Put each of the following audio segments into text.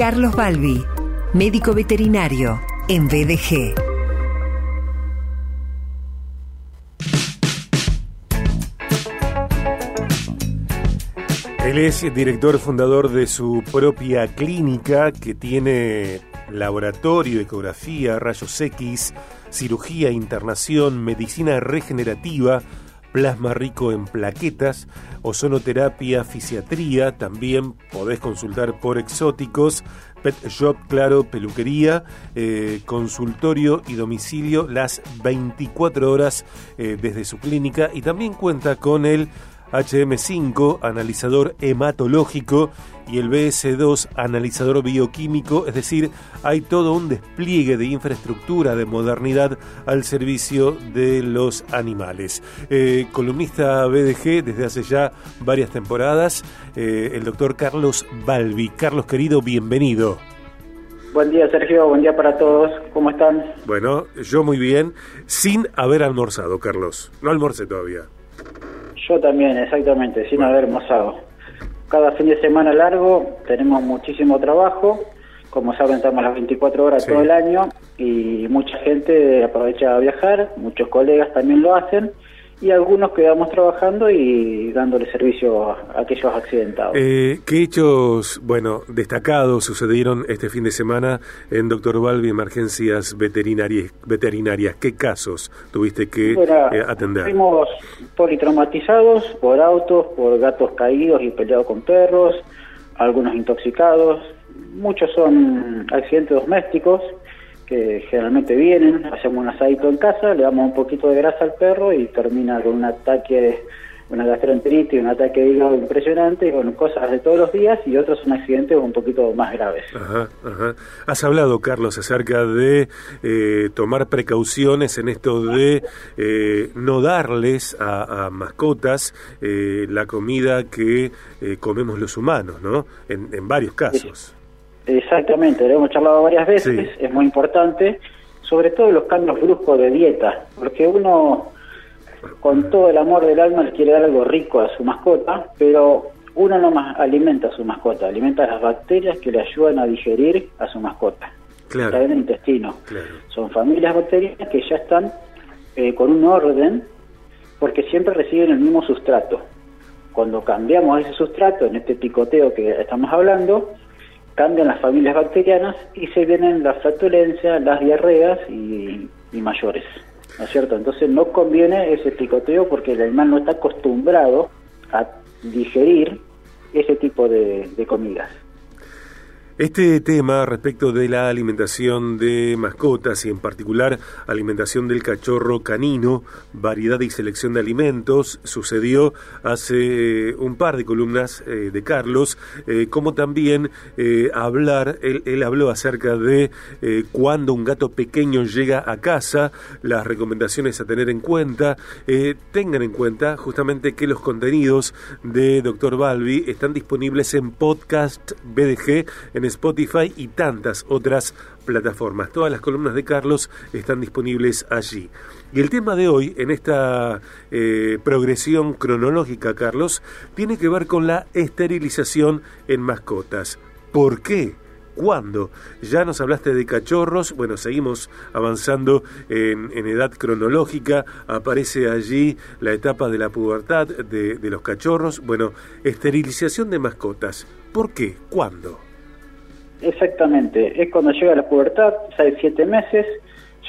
Carlos Balbi, médico veterinario en BDG. Él es director fundador de su propia clínica que tiene laboratorio, ecografía, rayos X, cirugía, internación, medicina regenerativa, plasma rico en plaquetas, ozonoterapia, fisiatría, también podés consultar por exóticos, pet shop, claro, peluquería, eh, consultorio y domicilio las 24 horas eh, desde su clínica. Y también cuenta con el HM5, analizador hematológico, y el BS2, analizador bioquímico, es decir, hay todo un despliegue de infraestructura, de modernidad al servicio de los animales. Eh, columnista BDG desde hace ya varias temporadas, eh, el doctor Carlos Balbi. Carlos querido, bienvenido. Buen día Sergio, buen día para todos, ¿cómo están? Bueno, yo muy bien, sin haber almorzado, Carlos. No almorcé todavía. Yo también, exactamente, sin haber almorzado. Cada fin de semana largo tenemos muchísimo trabajo. Como saben, estamos las 24 horas todo el año y mucha gente aprovecha a viajar, muchos colegas también lo hacen y algunos quedamos trabajando y dándole servicio a aquellos accidentados. Eh, ¿Qué hechos, bueno, destacados sucedieron este fin de semana en Doctor Balbi Emergencias Veterinarias? veterinarias? ¿Qué casos tuviste que eh, atender? Fuimos politraumatizados por autos, por gatos caídos y peleados con perros, algunos intoxicados, muchos son accidentes domésticos que generalmente vienen, hacemos un asadito en casa, le damos un poquito de grasa al perro y termina con un ataque, una gastroenteritis, un ataque de hígado impresionante, con cosas de todos los días y otros son accidentes un poquito más graves. Ajá, ajá. Has hablado, Carlos, acerca de eh, tomar precauciones en esto de eh, no darles a, mascotas eh, la comida que comemos los humanos, ¿no? En, en varios casos. Exactamente, lo hemos charlado varias veces, es muy importante, sobre todo los cambios bruscos de dieta, porque uno con todo el amor del alma le quiere dar algo rico a su mascota, pero uno no más alimenta a su mascota, alimenta las bacterias que le ayudan a digerir a su mascota. Claro. en el intestino. Son familias bacterianas que ya están eh, con un orden porque siempre reciben el mismo sustrato. Cuando cambiamos ese sustrato, en este picoteo que estamos hablando, cambian las familias bacterianas y se vienen las flatulencias, las diarreas y, mayores. ¿No es cierto? Entonces no conviene ese picoteo porque el animal no está acostumbrado a digerir ese tipo de comidas. Este tema respecto de la alimentación de mascotas y en particular alimentación del cachorro canino, variedad y selección de alimentos, sucedió hace eh, un par de columnas eh, de Carlos, eh, como también hablar, él, él, habló acerca de cuando un gato pequeño llega a casa, las recomendaciones a tener en cuenta, tengan en cuenta justamente que los contenidos de Dr. Balbi están disponibles en podcast BDG en Spotify y tantas otras plataformas. Todas las columnas de Carlos están disponibles allí. Y el tema de hoy, en esta eh, progresión cronológica, Carlos, tiene que ver con la esterilización en mascotas. ¿Por qué? ¿Cuándo? Ya nos hablaste de cachorros, bueno, seguimos avanzando en, edad cronológica, aparece allí la etapa de la pubertad de, de los cachorros, bueno, esterilización de mascotas. ¿Por qué? ¿Cuándo? Exactamente, es cuando llega la pubertad, ya siete meses,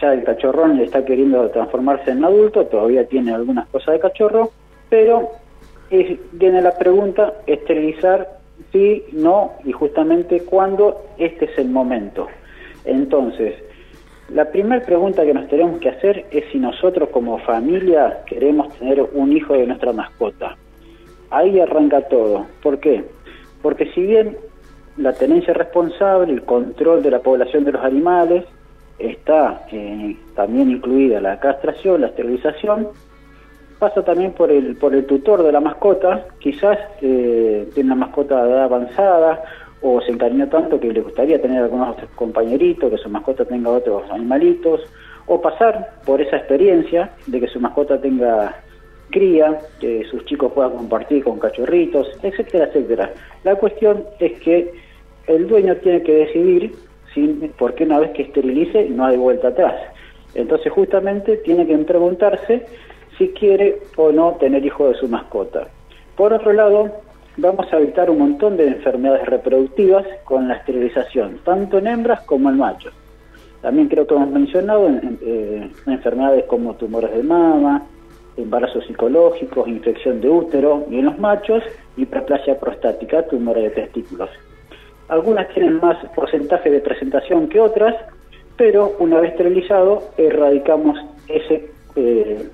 ya el cachorrón le está queriendo transformarse en adulto, todavía tiene algunas cosas de cachorro, pero viene la pregunta, esterilizar sí, no, y justamente cuándo, este es el momento. Entonces, la primera pregunta que nos tenemos que hacer es si nosotros como familia queremos tener un hijo de nuestra mascota. Ahí arranca todo. ¿Por qué? Porque si bien la tenencia responsable, el control de la población de los animales, está eh, también incluida la castración, la esterilización, pasa también por el, por el tutor de la mascota, quizás eh, tiene una mascota de edad avanzada o se encariñó tanto que le gustaría tener algunos compañeritos, que su mascota tenga otros animalitos, o pasar por esa experiencia de que su mascota tenga cría, que sus chicos puedan compartir con cachorritos, etcétera, etcétera. La cuestión es que el dueño tiene que decidir si, porque una vez que esterilice no hay vuelta atrás. Entonces justamente tiene que preguntarse si quiere o no tener hijo de su mascota. Por otro lado, vamos a evitar un montón de enfermedades reproductivas con la esterilización, tanto en hembras como en machos. También creo que hemos mencionado eh, enfermedades como tumores de mama, embarazos psicológicos, infección de útero y en los machos hiperplasia prostática, tumores de testículos. Algunas tienen más porcentaje de presentación que otras, pero una vez esterilizado erradicamos ese eh,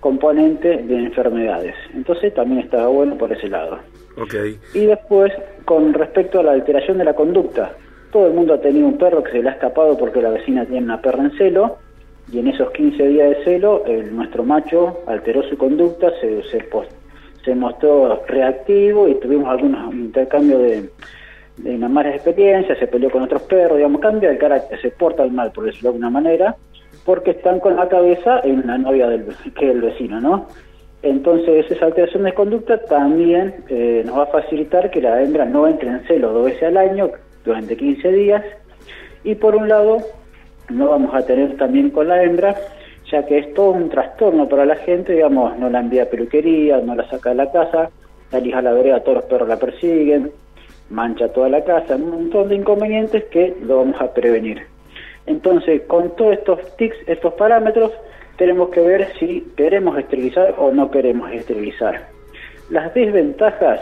componente de enfermedades. Entonces también está bueno por ese lado. Okay. Y después, con respecto a la alteración de la conducta, todo el mundo ha tenido un perro que se le ha escapado porque la vecina tiene una perra en celo, y en esos 15 días de celo, el, nuestro macho alteró su conducta, se, se, se mostró reactivo y tuvimos algunos intercambios de, de una malas experiencias, se peleó con otros perros, digamos, cambia el carácter, se porta mal, por decirlo de alguna manera, porque están con la cabeza en la novia del, que es el vecino, ¿no? Entonces esa alteración de conducta también eh, nos va a facilitar que la hembra no entre en celo dos veces al año durante 15 días y por un lado no vamos a tener también con la hembra ya que es todo un trastorno para la gente, digamos, no la envía a peluquería, no la saca de la casa, la a la vereda, todos los perros la persiguen, mancha toda la casa, un montón de inconvenientes que lo vamos a prevenir. Entonces, con todos estos tics, estos parámetros, tenemos que ver si queremos esterilizar o no queremos esterilizar. Las desventajas,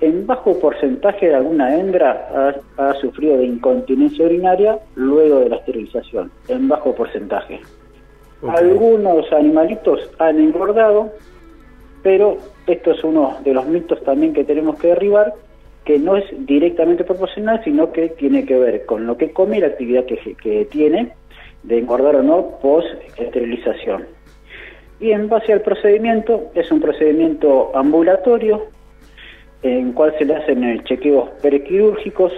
en bajo porcentaje de alguna hembra ha, sufrido de incontinencia urinaria luego de la esterilización, en bajo porcentaje. Algunos animalitos han engordado, pero esto es uno de los mitos también que tenemos que derribar, que no es directamente proporcional, sino que tiene que ver con lo que come y la actividad que, tiene, de engordar o no, post-esterilización. Y en base al procedimiento, es un procedimiento ambulatorio, en cual se le hacen eh, chequeos prequirúrgicos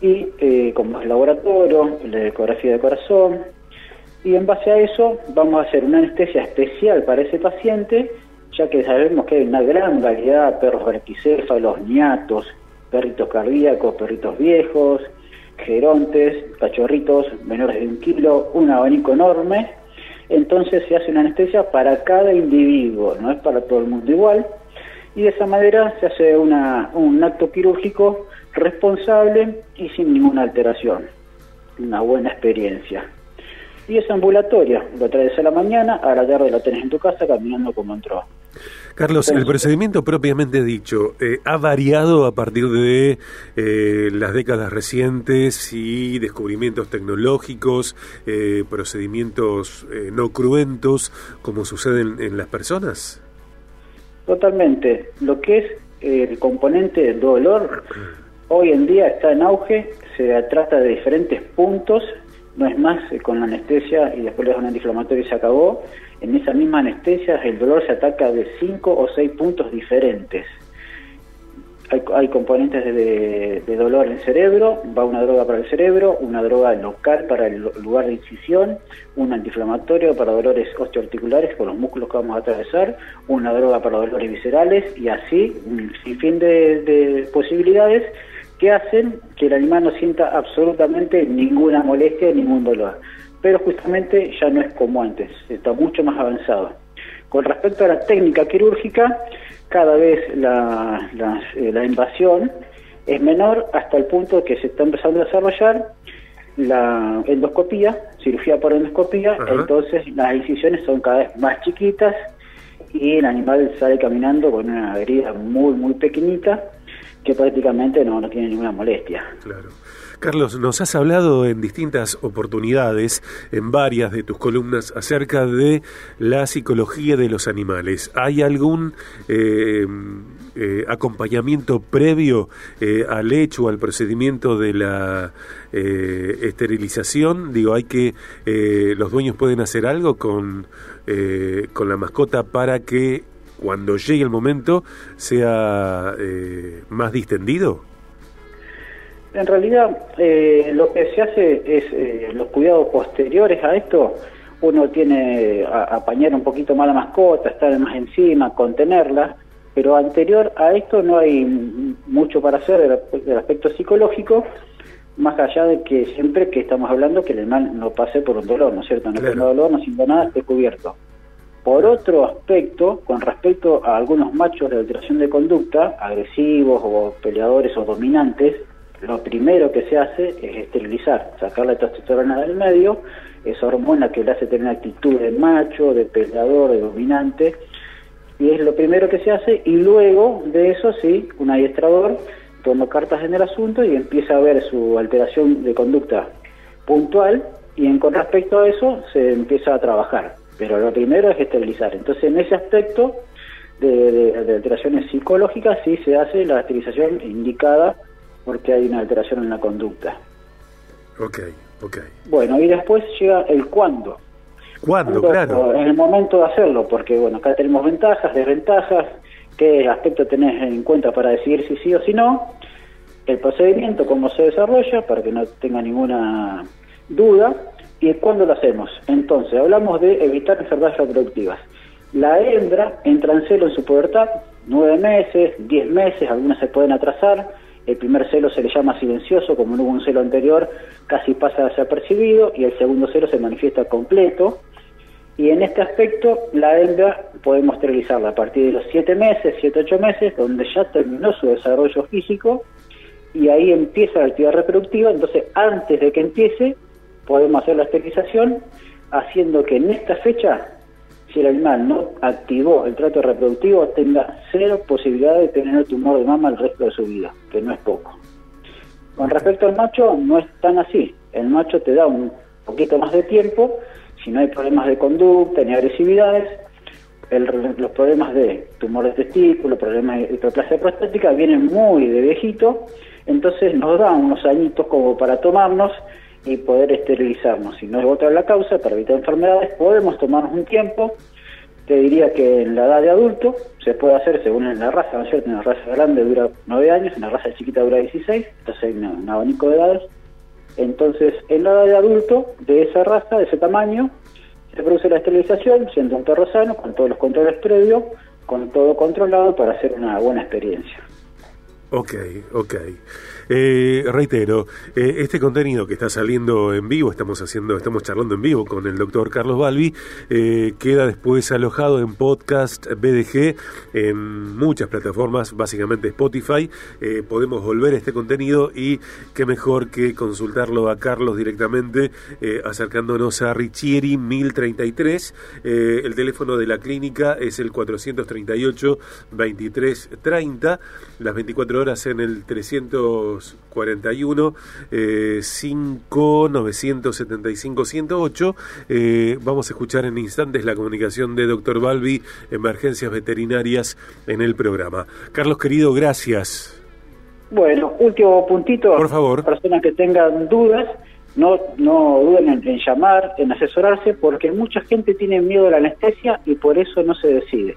y eh, como es laboratorio, la ecografía de corazón, y en base a eso vamos a hacer una anestesia especial para ese paciente ya que sabemos que hay una gran variedad de perros verticéfalos, niatos, perritos cardíacos, perritos viejos, gerontes, cachorritos menores de un kilo, un abanico enorme. Entonces se hace una anestesia para cada individuo, no es para todo el mundo igual. Y de esa manera se hace una, un acto quirúrgico responsable y sin ninguna alteración. Una buena experiencia. Y es ambulatoria, lo traes a la mañana, a la tarde lo tenés en tu casa caminando como entró. Carlos, el procedimiento propiamente dicho eh, ha variado a partir de eh, las décadas recientes y descubrimientos tecnológicos, eh, procedimientos no cruentos, como suceden en las personas. Totalmente. Lo que es el componente del dolor hoy en día está en auge, se trata de diferentes puntos no es más con la anestesia y después le das un antiinflamatorio y se acabó. En esa misma anestesia el dolor se ataca de 5 o 6 puntos diferentes. Hay, componentes de, dolor en el cerebro, va una droga para el cerebro, una droga local para el lugar de incisión, un antiinflamatorio para dolores osteoarticulares por los músculos que vamos a atravesar, una droga para dolores viscerales y así un sinfín de posibilidades que hacen que el animal no sienta absolutamente ninguna molestia, ningún dolor. Pero justamente ya no es como antes, está mucho más avanzado. Con respecto a la técnica quirúrgica, cada vez la, eh, invasión es menor hasta el punto que se está empezando a desarrollar la endoscopía, cirugía por endoscopía, entonces las incisiones son cada vez más chiquitas y el animal sale caminando con una herida muy, muy pequeñita que prácticamente no, no tiene ninguna molestia. Claro. Carlos, nos has hablado en distintas oportunidades, en varias de tus columnas, acerca de la psicología de los animales. ¿Hay algún eh, eh, acompañamiento previo eh, al hecho, al procedimiento de la esterilización? Digo, ¿hay que los dueños pueden hacer algo con, con la mascota para que cuando llegue el momento sea eh, más distendido? En realidad, eh, lo que se hace es eh, los cuidados posteriores a esto. Uno tiene a, apañar un poquito más la mascota, estar más encima, contenerla, pero anterior a esto no hay mucho para hacer del, aspecto psicológico, más allá de que siempre que estamos hablando que el animal no pase por un dolor, ¿no es cierto? No tenga dolor, no sienta nada, esté cubierto. Por otro aspecto, con respecto a algunos machos de alteración de conducta, agresivos o peleadores o dominantes, lo primero que se hace es esterilizar, sacar la testosterona del medio, esa hormona que le hace tener actitud de macho, de peleador, de dominante, y es lo primero que se hace, y luego de eso sí, un adiestrador toma cartas en el asunto y empieza a ver su alteración de conducta puntual, y con respecto a eso se empieza a trabajar. Pero lo primero es esterilizar. Entonces, en ese aspecto de, alteraciones psicológicas sí se hace la esterilización indicada porque hay una alteración en la conducta. Ok, ok. Bueno, y después llega el cuándo. ¿Cuándo? Claro. En el momento de hacerlo, porque bueno, acá tenemos ventajas, desventajas, qué aspecto tenés en cuenta para decidir si sí o si no, el procedimiento, cómo se desarrolla, para que no tenga ninguna duda, ¿Y cuándo lo hacemos? Entonces, hablamos de evitar enfermedades reproductivas. La hembra entra en celo en su pubertad, nueve meses, diez meses, algunas se pueden atrasar. El primer celo se le llama silencioso, como no hubo un celo anterior, casi pasa desapercibido, y el segundo celo se manifiesta completo. Y en este aspecto, la hembra podemos esterilizarla a partir de los siete meses, siete, ocho meses, donde ya terminó su desarrollo físico, y ahí empieza la actividad reproductiva. Entonces, antes de que empiece, podemos hacer la esterilización haciendo que en esta fecha, si el animal no activó el trato reproductivo, tenga cero posibilidad de tener tumor de mama el resto de su vida, que no es poco. Con respecto al macho, no es tan así. El macho te da un poquito más de tiempo, si no hay problemas de conducta ni agresividades, los problemas de tumor de testículo, problemas de hiperplasia prostática vienen muy de viejito, entonces nos da unos añitos como para tomarnos y poder esterilizarnos. Si no es otra la causa, para evitar enfermedades, podemos tomarnos un tiempo. Te diría que en la edad de adulto se puede hacer según la raza, ¿no es cierto? En la raza grande dura 9 años, en la raza chiquita dura 16, entonces hay un, abanico de edades. Entonces, en la edad de adulto, de esa raza, de ese tamaño, se produce la esterilización, siendo un perro sano, con todos los controles previos, con todo controlado para hacer una buena experiencia. Ok, ok. Eh, reitero, eh, este contenido que está saliendo en vivo, estamos haciendo, estamos charlando en vivo con el doctor Carlos Balbi, eh, queda después alojado en podcast BDG en muchas plataformas, básicamente Spotify. podemos volver a este contenido y qué mejor que consultarlo a Carlos directamente, acercándonos a Richieri 1033. el teléfono de la clínica es el 438 2330, las 24 horas en el 300 41 eh, 5 975 108. Eh, vamos a escuchar en instantes la comunicación de doctor Balbi, emergencias veterinarias en el programa. Carlos querido, gracias. Bueno, último puntito. Por favor. Personas que tengan dudas, no, no duden en, llamar, en asesorarse, porque mucha gente tiene miedo a la anestesia y por eso no se decide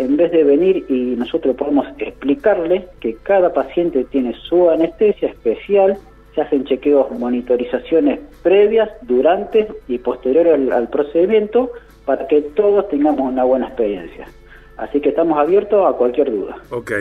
en vez de venir y nosotros podemos explicarle que cada paciente tiene su anestesia especial, se hacen chequeos, monitorizaciones previas, durante y posterior al procedimiento para que todos tengamos una buena experiencia. Así que estamos abiertos a cualquier duda. Ok.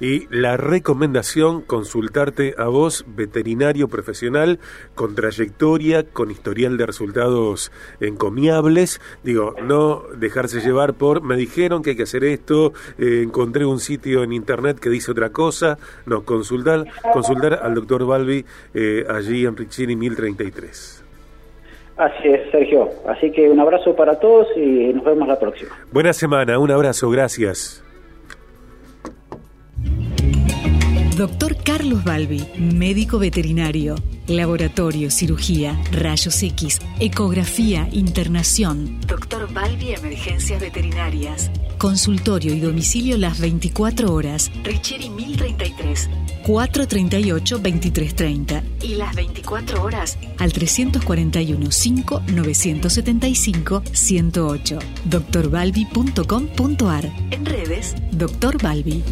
Y la recomendación, consultarte a vos, veterinario profesional, con trayectoria, con historial de resultados encomiables. Digo, no dejarse llevar por, me dijeron que hay que hacer esto, eh, encontré un sitio en internet que dice otra cosa. No, consultar, consultar al doctor Balbi eh, allí en Richini 1033. Así es, Sergio. Así que un abrazo para todos y nos vemos la próxima. Buena semana, un abrazo, gracias. Doctor Carlos Balbi, médico veterinario, laboratorio, cirugía, rayos X, ecografía, internación. Doctor Balbi, emergencias veterinarias. Consultorio y domicilio las 24 horas. Richieri 1033. 438-2330 y las 24 horas al 341-5-975-108. doctorbalbi.com.ar En redes, Doctor Balbi.